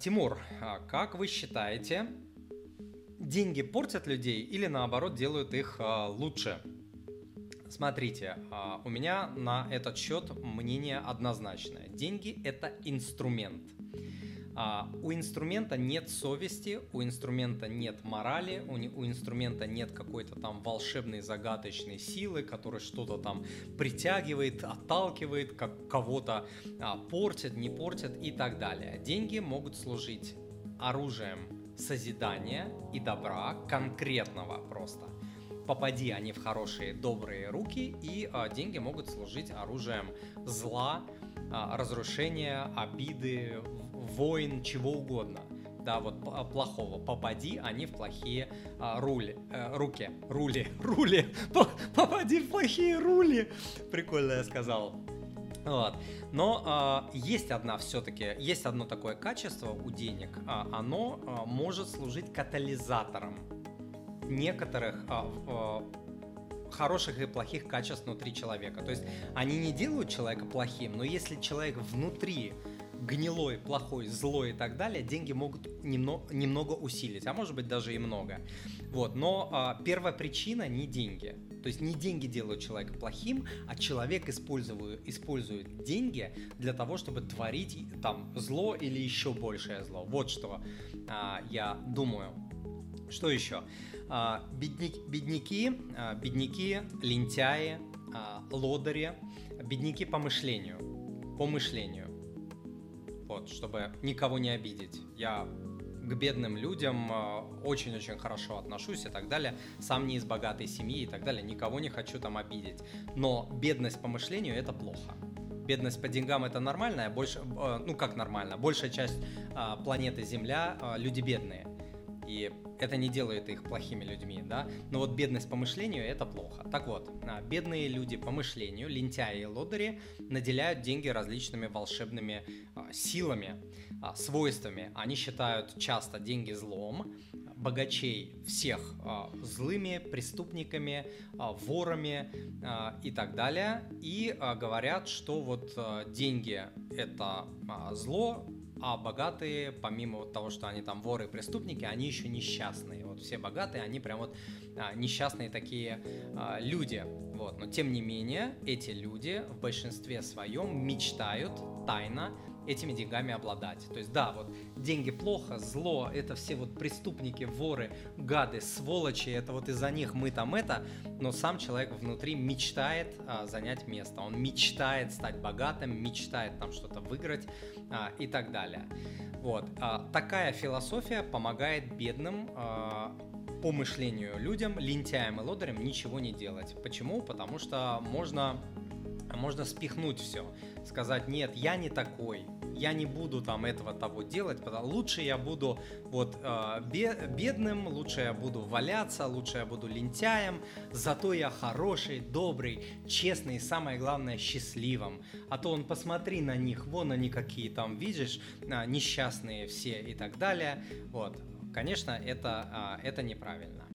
Тимур, а как вы считаете, деньги портят людей или наоборот делают их а, лучше? Смотрите, а, у меня на этот счет мнение однозначное. Деньги это инструмент. А, у инструмента нет совести, у инструмента нет морали, у, у инструмента нет какой-то там волшебной загадочной силы, которая что-то там притягивает, отталкивает, как кого-то а, портит, не портит и так далее. Деньги могут служить оружием созидания и добра конкретного просто. Попади они в хорошие, добрые руки, и а, деньги могут служить оружием зла, а, разрушения, обиды, войн, чего угодно. Да, вот плохого. Попади они в плохие а, рули, э, руки, рули, рули. Попади в плохие рули. Прикольно я сказал. Вот. Но э, есть одна все-таки, есть одно такое качество у денег, э, оно э, может служить катализатором некоторых э, хороших и плохих качеств внутри человека. То есть они не делают человека плохим, но если человек внутри гнилой, плохой, злой и так далее, деньги могут немного, немного усилить, а может быть даже и много. Вот, но а, первая причина не деньги. То есть не деньги делают человека плохим, а человек использует, использует деньги для того, чтобы творить там зло или еще большее зло. Вот что а, я думаю. Что еще? А, бедняки, бедняки, а, бедняки, лентяи, а, лодыри, бедняки по мышлению. По мышлению. Вот, чтобы никого не обидеть. Я к бедным людям очень-очень хорошо отношусь и так далее. Сам не из богатой семьи и так далее. Никого не хочу там обидеть. Но бедность по мышлению это плохо. Бедность по деньгам это нормально, а больше, ну как нормально, большая часть планеты Земля люди бедные. И это не делает их плохими людьми, да, но вот бедность по мышлению это плохо. Так вот, а, бедные люди по мышлению, лентяи и лодыри, наделяют деньги различными волшебными а, силами, а, свойствами. Они считают часто деньги злом, богачей всех злыми, преступниками, ворами и так далее. И говорят, что вот деньги это зло, а богатые, помимо вот того, что они там воры и преступники, они еще несчастные. Вот все богатые, они прям вот а, несчастные такие а, люди. Вот. Но тем не менее, эти люди в большинстве своем мечтают тайно этими деньгами обладать. То есть, да, вот деньги плохо, зло, это все вот преступники, воры, гады, сволочи, это вот из-за них мы там это, но сам человек внутри мечтает а, занять место, он мечтает стать богатым, мечтает там что-то выиграть а, и так далее. Вот, а, такая философия помогает бедным а, по мышлению людям, лентяям и лодырям ничего не делать. Почему? Потому что можно можно спихнуть все, сказать, нет, я не такой, я не буду там этого того делать, потому лучше я буду вот э, бедным, лучше я буду валяться, лучше я буду лентяем, зато я хороший, добрый, честный и самое главное счастливым. А то он посмотри на них, вон они какие там, видишь, э, несчастные все и так далее. Вот, конечно, это, э, это неправильно.